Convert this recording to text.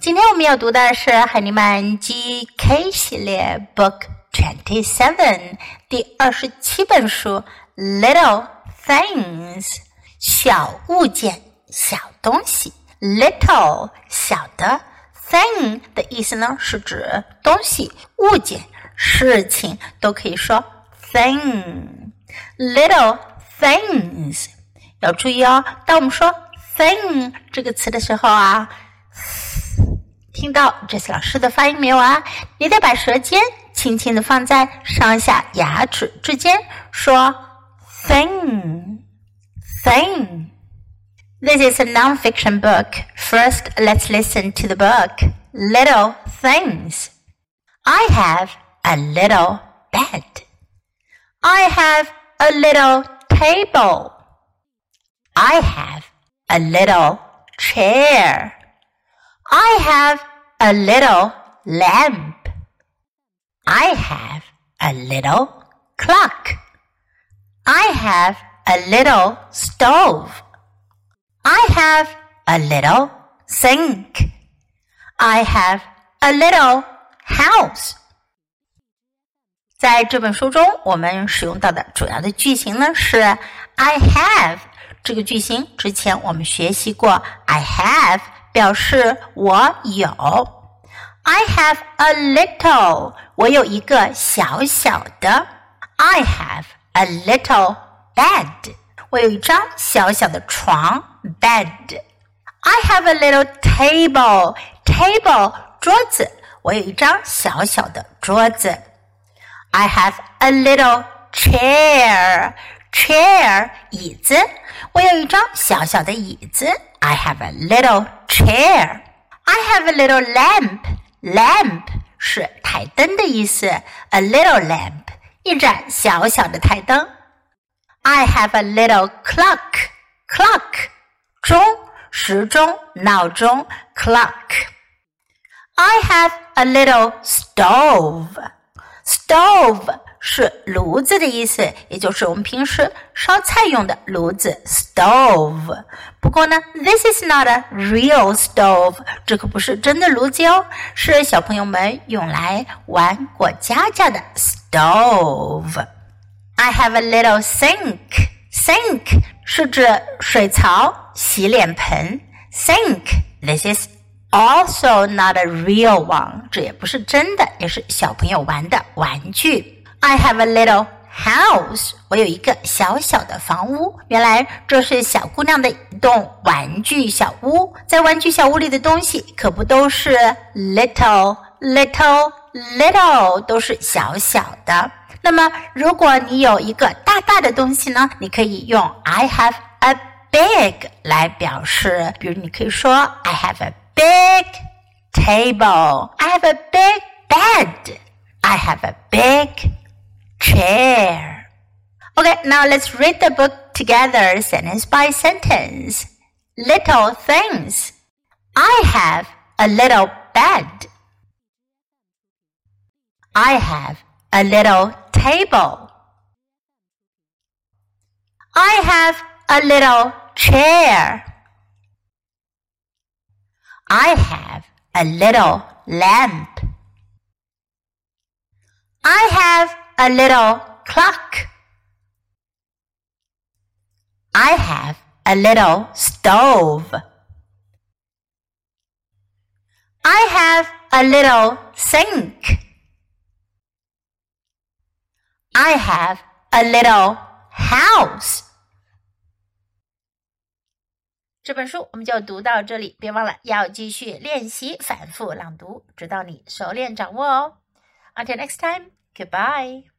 今天我们要读的是海尼曼 GK 系列 Book Twenty Seven 第二十七本书 Little Things 小物件、小东西。Little 小的 thing 的意思呢是指东西、物件、事情，都可以说 thing。Little things 要注意哦，当我们说 thing 这个词的时候啊。听到这些老师的发音没有啊？你得把舌尖轻轻的放在上下牙齿之间，说 thing thing。This is a non-fiction book. First, let's listen to the book. Little things. I have a little bed. I have a little table. I have a little chair. I have a little lamp. I have a little clock. I have a little stove. I have a little sink. I have a little house. 在这本书中，我们使用到的主要的句型呢是 I have 这个句型。之前我们学习过 I have 表示我有。I have a little，我有一个小小的。I have a little bed，我有一张小小的床。Bed。I have a little table，table 桌子，我有一张小小的桌子。I have a little chair，chair 椅子， 我有一张小小的椅子。I have a little chair. I have a little lamp. Lamp 是台灯的意思。A little lamp，一盏小小的台灯。I have a little clock. Clock 钟，时钟、闹钟。Clock. I have a little stove. Stove 是炉子的意思，也就是我们平时烧菜用的炉子 stove。不过呢，this is not a real stove，这可不是真的炉子哦，是小朋友们用来玩过家家的 stove。I have a little sink。sink 是指水槽、洗脸盆。sink。This is also not a real one，这也不是真的，也是小朋友玩的玩具。 I have a little house，我有一个小小的房屋。原来这是小姑娘的一栋玩具小屋。在玩具小屋里的东西可不都是 little little little，都是小小的。那么如果你有一个大大的东西呢？你可以用 I have a big 来表示。比如你可以说 I have a big table，I have a big bed，I have a big chair. Okay, now let's read the book together sentence by sentence. Little things. I have a little bed. I have a little table. I have a little chair. I have a little lamp. I have a little clock. I have a little stove. I have a little sink. I have a little house. 这本书我们就读到这里，别忘了要继续练习反复朗读，直到你熟练掌握哦。Until next time. Goodbye.